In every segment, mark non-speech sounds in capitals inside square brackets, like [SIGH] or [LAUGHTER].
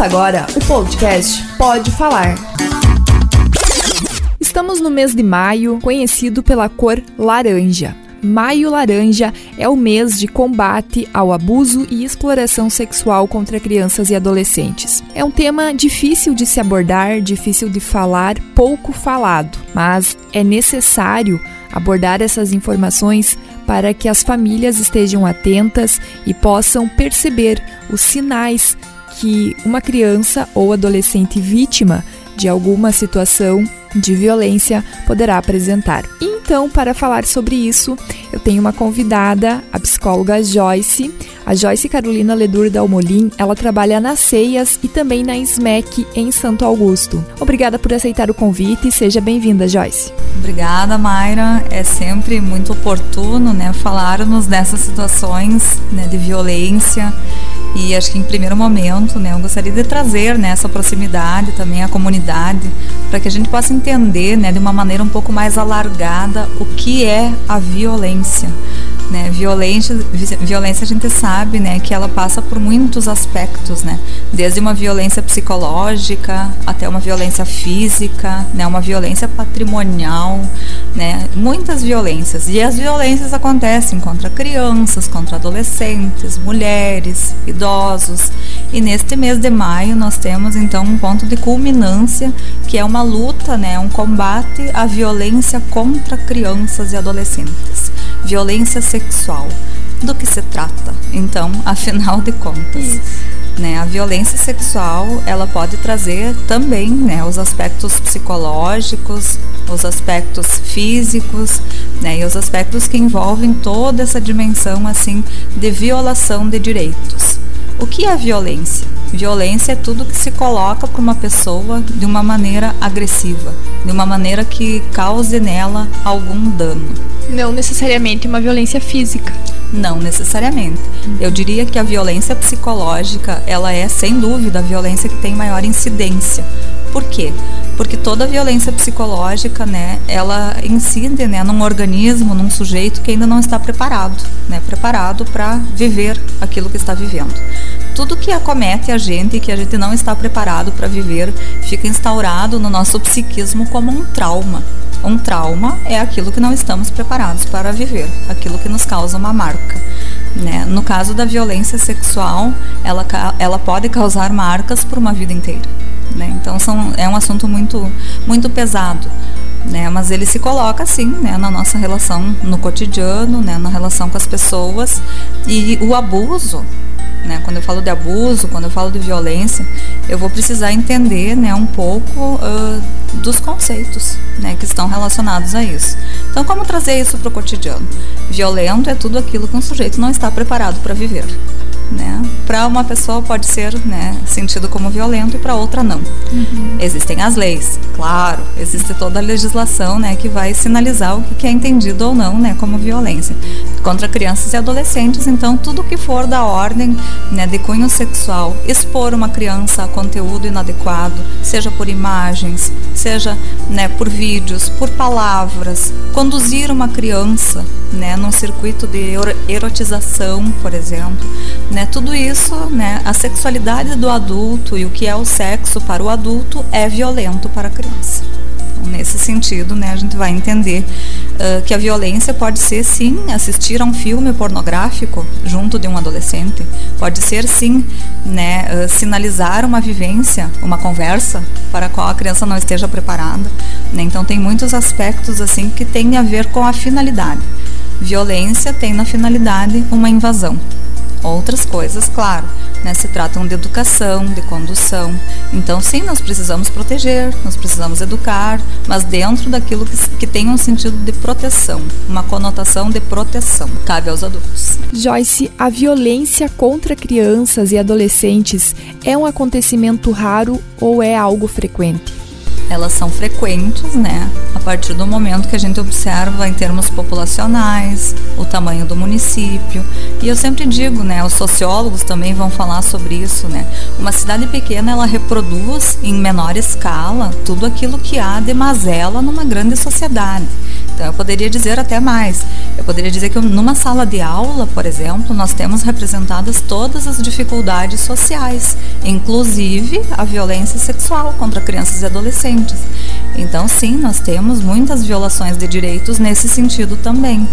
Agora o podcast Pode Falar. Estamos no mês de maio, conhecido pela cor laranja. Maio Laranja é o mês de combate ao abuso e exploração sexual contra crianças e adolescentes. É um tema difícil de se abordar, difícil de falar, pouco falado, mas é necessário abordar essas informações para que as famílias estejam atentas e possam perceber os sinais que uma criança ou adolescente vítima de alguma situação de violência poderá apresentar. Então, para falar sobre isso, eu tenho uma convidada, a psicóloga Joyce. A Joyce Carolina Ledur Dalmolin, ela trabalha na CEIAS e também na SMEC em Santo Augusto. Obrigada por aceitar o convite e seja bem-vinda, Joyce. Obrigada, Mayra. É sempre muito oportuno, né, falarmos dessas situações né, de violência e acho que em primeiro momento, né, eu gostaria de trazer né, essa proximidade também à comunidade, para que a gente possa entender né, de uma maneira um pouco mais alargada o que é a violência. Né? Violência, violência a gente sabe né, que ela passa por muitos aspectos, né? desde uma violência psicológica até uma violência física, né, uma violência patrimonial, né, muitas violências. E as violências acontecem contra crianças, contra adolescentes, mulheres, idosos. E neste mês de maio nós temos então um ponto de culminância que é uma luta, né, um combate à violência contra crianças e adolescentes violência sexual. Do que se trata? Então, [LAUGHS] afinal de contas, né, a violência sexual ela pode trazer também né, os aspectos psicológicos, os aspectos físicos, né, e os aspectos que envolvem toda essa dimensão assim de violação de direitos. O que é violência? Violência é tudo que se coloca para uma pessoa de uma maneira agressiva, de uma maneira que cause nela algum dano. Não necessariamente uma violência física. Não necessariamente. Eu diria que a violência psicológica, ela é sem dúvida a violência que tem maior incidência. Por quê? Porque toda violência psicológica, né, ela incide, né, num organismo, num sujeito que ainda não está preparado, né, preparado para viver aquilo que está vivendo tudo que acomete a gente e que a gente não está preparado para viver fica instaurado no nosso psiquismo como um trauma. Um trauma é aquilo que não estamos preparados para viver, aquilo que nos causa uma marca. Né? No caso da violência sexual, ela, ela pode causar marcas por uma vida inteira. Né? Então são, é um assunto muito, muito pesado. Né, mas ele se coloca assim, né, na nossa relação no cotidiano, né, na relação com as pessoas e o abuso, né? Quando eu falo de abuso, quando eu falo de violência, eu vou precisar entender né, um pouco uh, dos conceitos né, que estão relacionados a isso. Então, como trazer isso para o cotidiano? Violento é tudo aquilo que um sujeito não está preparado para viver. Né? Para uma pessoa pode ser né, sentido como violento e para outra não. Uhum. Existem as leis, claro, existe toda a legislação né, que vai sinalizar o que é entendido ou não né, como violência contra crianças e adolescentes. Então, tudo que for da ordem né, de cunho sexual, expor uma criança a conteúdo inadequado, seja por imagens, seja né, por vídeos, por palavras, conduzir uma criança né, num circuito de erotização, por exemplo, né, tudo isso, né, a sexualidade do adulto e o que é o sexo para o adulto é violento para a criança. Então, nesse sentido, né, a gente vai entender uh, que a violência pode ser, sim, assistir a um filme pornográfico junto de um adolescente, pode ser, sim, né, uh, sinalizar uma vivência, uma conversa para a qual a criança não esteja preparada. Né? Então, tem muitos aspectos assim que têm a ver com a finalidade. Violência tem na finalidade uma invasão. Outras coisas, claro, né, se tratam de educação, de condução. Então, sim, nós precisamos proteger, nós precisamos educar, mas dentro daquilo que, que tem um sentido de proteção, uma conotação de proteção, cabe aos adultos. Joyce, a violência contra crianças e adolescentes é um acontecimento raro ou é algo frequente? Elas são frequentes, né? A partir do momento que a gente observa em termos populacionais, o tamanho do município. E eu sempre digo, né? Os sociólogos também vão falar sobre isso, né? Uma cidade pequena ela reproduz em menor escala tudo aquilo que há de mazela numa grande sociedade. Então eu poderia dizer até mais. Eu poderia dizer que numa sala de aula, por exemplo, nós temos representadas todas as dificuldades sociais, inclusive a violência sexual contra crianças e adolescentes. Então, sim, nós temos muitas violações de direitos nesse sentido também.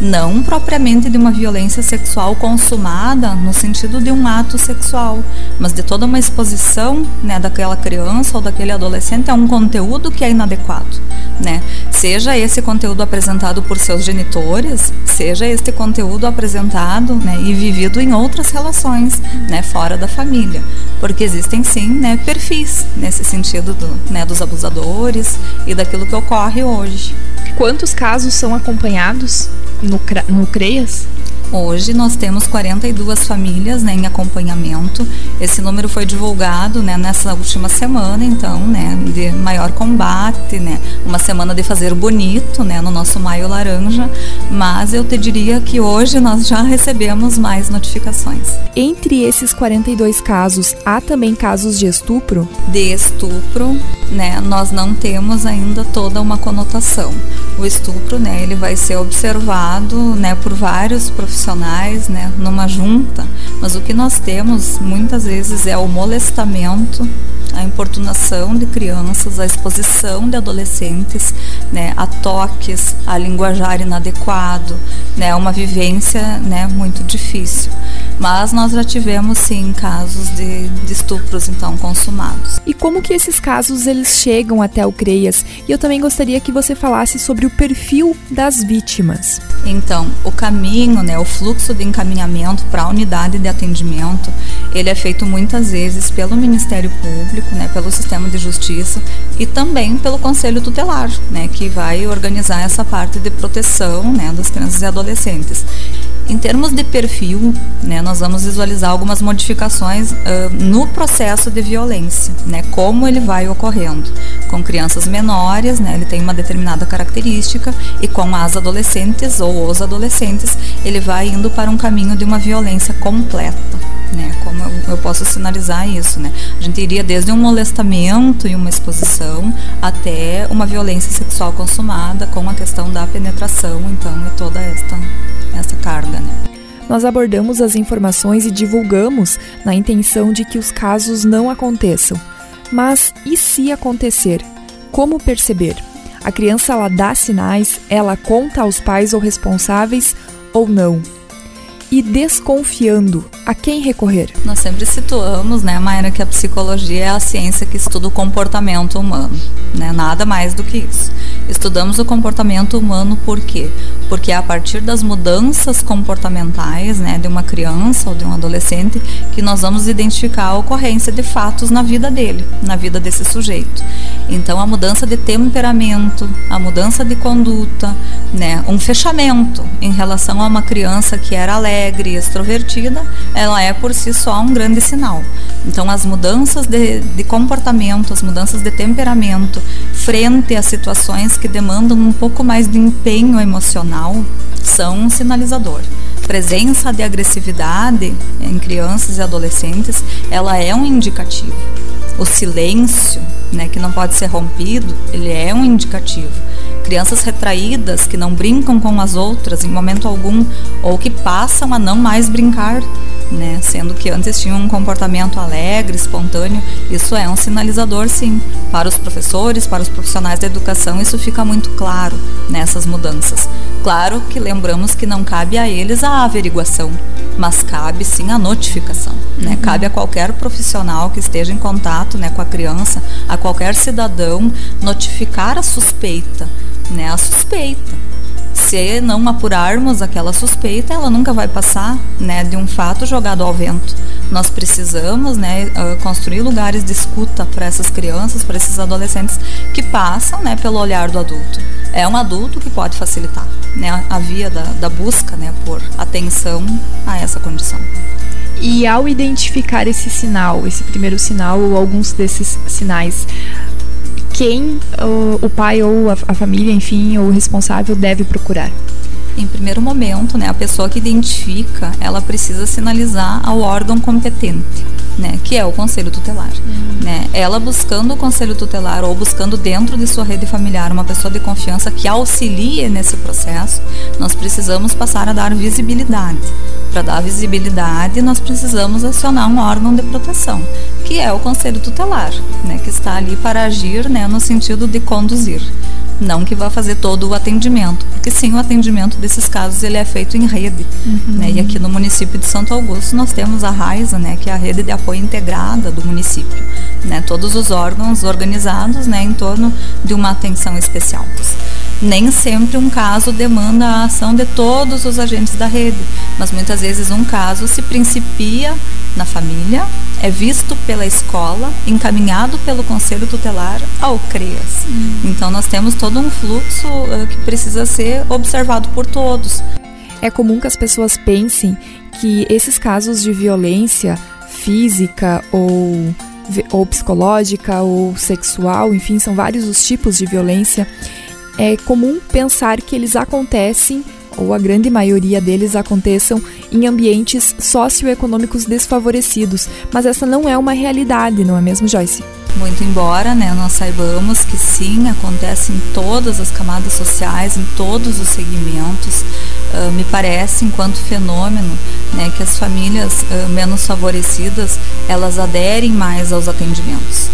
Não propriamente de uma violência sexual consumada no sentido de um ato sexual, mas de toda uma exposição né, daquela criança ou daquele adolescente a um conteúdo que é inadequado. Né? Seja esse conteúdo apresentado por seus genitores, seja este conteúdo apresentado né, e vivido em outras relações, né, fora da família. Porque existem sim né, perfis nesse sentido do, né, dos abusadores e daquilo que ocorre hoje. Quantos casos são acompanhados no, no CREAS? Hoje nós temos 42 famílias né, em acompanhamento. Esse número foi divulgado né, nessa última semana, então, né, de maior combate, né, uma semana de fazer bonito, né, no nosso Maio Laranja. Mas eu te diria que hoje nós já recebemos mais notificações. Entre esses 42 casos, há também casos de estupro? De estupro, né, nós não temos ainda toda uma conotação. O estupro, né, ele vai ser observado, né, por vários profissionais, né, numa junta, mas o que nós temos muitas vezes é o molestamento a importunação de crianças, a exposição de adolescentes né, a toques, a linguajar inadequado, né, uma vivência né, muito difícil. Mas nós já tivemos sim casos de, de, estupros então consumados. E como que esses casos eles chegam até o CREAS? E eu também gostaria que você falasse sobre o perfil das vítimas. Então, o caminho, né, o fluxo de encaminhamento para a unidade de atendimento, ele é feito muitas vezes pelo Ministério Público, né, pelo sistema de justiça e também pelo Conselho Tutelar, né, que vai organizar essa parte de proteção, né, das crianças e adolescentes. Em termos de perfil, né, nós vamos visualizar algumas modificações uh, no processo de violência, né, como ele vai ocorrendo. Com crianças menores, né, ele tem uma determinada característica, e com as adolescentes ou os adolescentes, ele vai indo para um caminho de uma violência completa né? Como eu, eu, posso sinalizar isso, né? A gente iria desde um molestamento e uma exposição até uma violência sexual consumada com a questão da penetração, então, e toda esta, né? Nós abordamos as informações e divulgamos na intenção de que os casos não aconteçam. Mas e se acontecer? Como perceber? A criança ela dá sinais, ela conta aos pais ou responsáveis ou não? E desconfiando, a quem recorrer? Nós sempre situamos, né, Mayra, que a psicologia é a ciência que estuda o comportamento humano, né? Nada mais do que isso. Estudamos o comportamento humano por quê? Porque é a partir das mudanças comportamentais, né, de uma criança ou de um adolescente, que nós vamos identificar a ocorrência de fatos na vida dele, na vida desse sujeito. Então, a mudança de temperamento, a mudança de conduta, né, um fechamento em relação a uma criança que era alegre, extrovertida, ela é por si só um grande sinal. Então, as mudanças de, de comportamento, as mudanças de temperamento, frente a situações que demandam um pouco mais de empenho emocional, são um sinalizador presença de agressividade em crianças e adolescentes, ela é um indicativo. O silêncio, né, que não pode ser rompido, ele é um indicativo. Crianças retraídas que não brincam com as outras em momento algum ou que passam a não mais brincar, né, sendo que antes tinham um comportamento alegre, espontâneo, isso é um sinalizador sim. Para os professores, para os profissionais da educação, isso fica muito claro nessas mudanças. Claro que lembramos que não cabe a eles a averiguação, mas cabe sim a notificação. Né? Uhum. Cabe a qualquer profissional que esteja em contato né, com a criança, a qualquer cidadão, notificar a suspeita. Né, a suspeita. Se não apurarmos aquela suspeita, ela nunca vai passar né, de um fato jogado ao vento. Nós precisamos né, ah, construir lugares de escuta para essas crianças, para esses adolescentes que passam né, pelo olhar do adulto. É um adulto que pode facilitar né, a via da, da busca né, por atenção a essa condição. E ao identificar esse sinal, esse primeiro sinal ou alguns desses sinais, quem o, o pai ou a, a, família, enfim, ou o responsável deve procurar? Em primeiro momento, né, a pessoa que identifica, ela precisa sinalizar ao órgão competente, né, que é o conselho tutelar. Uhum. Né? Ela buscando o conselho tutelar ou buscando dentro de sua rede familiar uma pessoa de confiança que auxilie nesse processo, nós precisamos passar a dar visibilidade. Para dar visibilidade, nós precisamos acionar um órgão de proteção, que é o conselho tutelar, né, que está ali para agir né, no sentido de conduzir não que vá fazer todo o atendimento, porque sim, o atendimento desses casos ele é feito em rede, uhum. né? E aqui no município de Santo Augusto nós temos a RAISA, né, que é a rede de apoio integrada do município, né? Todos os órgãos organizados, né, em torno de uma atenção especial nem sempre um caso demanda a ação de todos os agentes da rede, mas muitas vezes um caso se principia na família, é visto pela escola, encaminhado pelo conselho tutelar ao CREAS. Hum. Então nós temos todo um fluxo uh, que precisa ser observado por todos. É comum que as pessoas pensem que esses casos de violência física ou, ou psicológica ou sexual, enfim, são vários os tipos de violência é comum pensar que eles acontecem, ou a grande maioria deles aconteçam, em ambientes socioeconômicos desfavorecidos, mas essa não é uma realidade, não é mesmo, Joyce? Muito embora né, nós saibamos que sim, acontece em todas as camadas sociais, em todos os segmentos, uh, me parece, enquanto fenômeno, né, que as famílias uh, menos favorecidas, elas aderem mais aos atendimentos.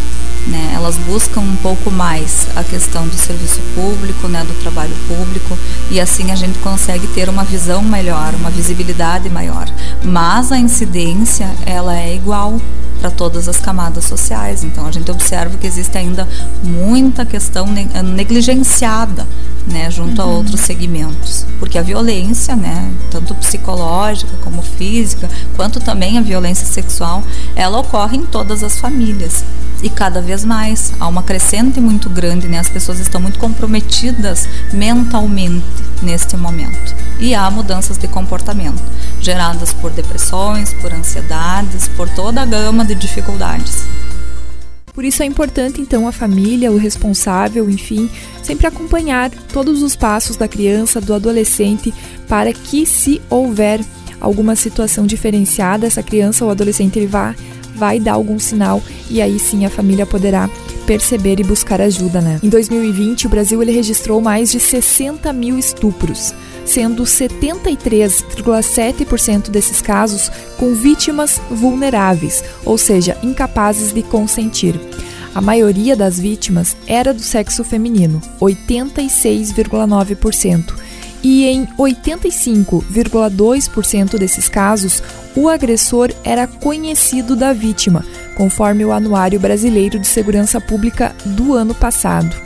Né? Elas buscam um pouco mais a questão do serviço público, né, do trabalho público, e assim a gente consegue ter uma visão melhor, uma visibilidade maior. Mas a incidência, ela é igual para todas as camadas sociais. Então a gente observa que existe ainda muita questão negligenciada, né, junto uhum. a outros segmentos, porque a violência, né, tanto psicológica como física, quanto também a violência sexual, ela ocorre em todas as famílias e cada vez mais há uma crescente muito grande, né? As pessoas estão muito comprometidas mentalmente neste momento e há mudanças de comportamento geradas por depressões, por ansiedades, por toda a gama de dificuldades. Por isso é importante então a família, o responsável, enfim, sempre acompanhar todos os passos da criança, do adolescente, para que se houver alguma situação diferenciada, essa criança ou adolescente ele vá vai dar algum sinal e aí sim a família poderá perceber e buscar ajuda, né? Em 2020, o Brasil ele registrou mais de 60 mil estupros, sendo 73,7% desses casos com vítimas vulneráveis, ou seja, incapazes de consentir. A maioria das vítimas era do sexo feminino, 86,9%, e em 85,2% desses casos, o agressor era conhecido da vítima, conforme o Anuário Brasileiro de Segurança Pública do ano passado.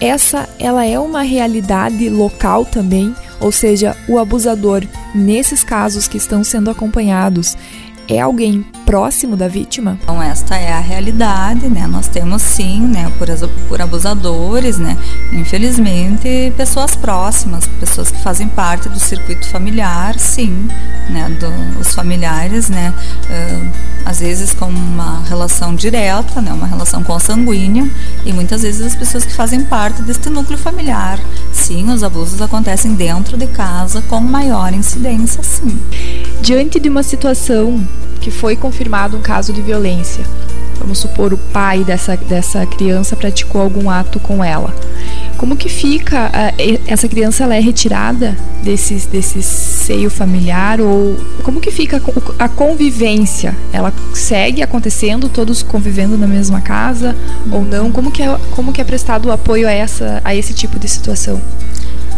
Essa ela é uma realidade local também, ou seja, o abusador nesses casos que estão sendo acompanhados é alguém próximo da vítima? Então esta é a realidade, né? Nós temos sim, né, por, por abusadores, né? Infelizmente, pessoas próximas, pessoas que fazem parte do circuito familiar, sim, né? Do, os familiares, né? Uh, às vezes com uma relação direta, né? Uma relação consanguínea e muitas vezes as pessoas que fazem parte deste núcleo familiar. Sim, os abusos acontecem dentro de casa com maior incidência, sim. Diante de uma situação que foi confirmado um caso de violência. Vamos supor, o pai dessa, dessa criança praticou algum ato com ela. Como que fica? Essa criança ela é retirada desse, desse seio familiar? Ou como que fica a convivência? Ela segue acontecendo, todos convivendo na mesma casa ou não? Como que é, como que é prestado o apoio a, essa, a esse tipo de situação?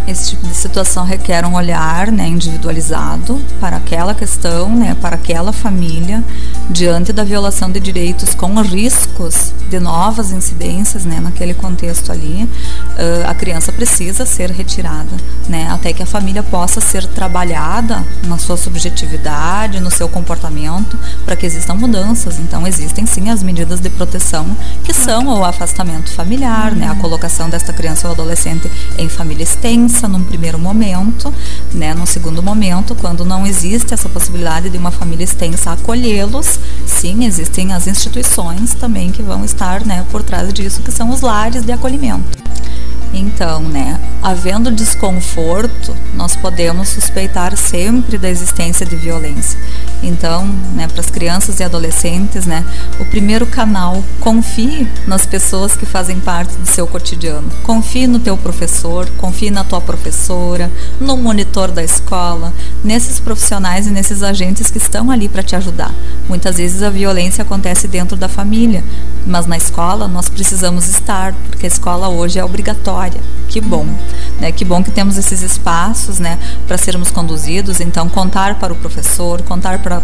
Esse tipo de situação requer um olhar né, individualizado para aquela questão, né, para aquela família, diante da violação de direitos com riscos de novas incidências né, naquele contexto ali, uh, a criança precisa ser retirada, né, até que a família possa ser trabalhada na sua subjetividade, no seu comportamento, para que existam mudanças. Então, existem sim as medidas de proteção, que são o afastamento familiar, né, a colocação desta criança ou adolescente em família extensa, num primeiro momento, né, no segundo momento, quando não existe essa possibilidade de uma família extensa acolhê-los, sim, existem as instituições também que vão estar né, por trás disso, que são os lares de acolhimento. Então, né, havendo desconforto, nós podemos suspeitar sempre da existência de violência. Então, né, para as crianças e adolescentes, né, o primeiro canal, confie nas pessoas que fazem parte do seu cotidiano. Confie no teu professor, confie na tua professora, no monitor da escola, nesses profissionais e nesses agentes que estão ali para te ajudar. Muitas vezes a violência acontece dentro da família, mas na escola nós precisamos estar, porque a escola hoje é obrigatória. Que bom, né? Que bom que temos esses espaços, né, para sermos conduzidos. Então, contar para o professor, contar para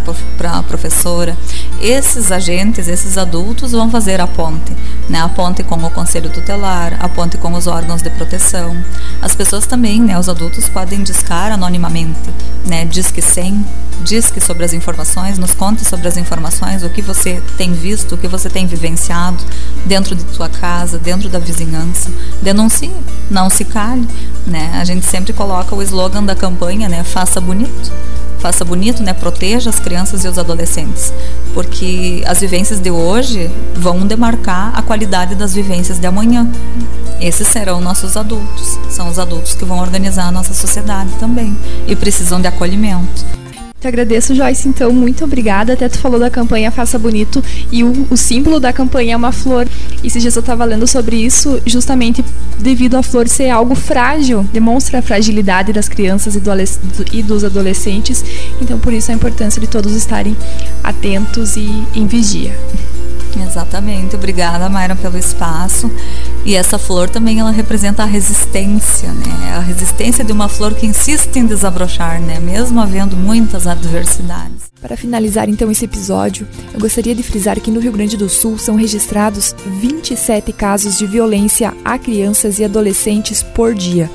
a professora. Esses agentes, esses adultos vão fazer a ponte, né? A ponte com o conselho tutelar, a ponte com os órgãos de proteção. As pessoas também, né? Os adultos podem discar anonimamente, né? Diz que 100, diz que sobre as informações, nos conte sobre as informações, o que você tem visto, o que você tem vivenciado dentro de tua casa, dentro da vizinhança. Denuncie, não se cale, né? A gente sempre coloca o slogan da campanha, né? Faça bonito. Faça bonito, né? Proteja as crianças e os adolescentes, porque as vivências de hoje vão demarcar a qualidade das vivências de amanhã. Esses serão nossos adultos, são os adultos que vão organizar a nossa sociedade também e precisam de acolhimento. Te agradeço, Joyce, então, muito obrigada. Até tu falou da campanha Faça Bonito e o, o símbolo da campanha é uma flor. E esses dias eu estava lendo sobre isso, justamente devido à flor ser algo frágil, demonstra a fragilidade das crianças e, do, e dos adolescentes. Então, por isso a importância de todos estarem atentos e em vigia. Exatamente. Obrigada, Mayra, pelo espaço. E essa flor também ela representa a resistência, né? A resistência de uma flor que insiste em desabrochar, né? Mesmo havendo muitas adversidades. Para finalizar então esse episódio, eu gostaria de frisar que no Rio Grande do Sul são registrados 27 casos de violência a crianças e adolescentes por dia.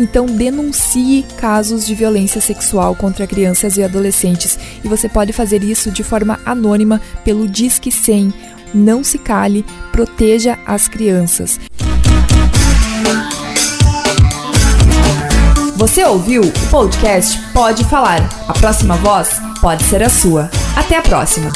Então denuncie casos de violência sexual contra crianças e adolescentes e você pode fazer isso de forma anônima pelo Disque 100. Não se cale, proteja as crianças. Você ouviu o podcast Pode Falar. A próxima voz pode ser a sua. Até a próxima.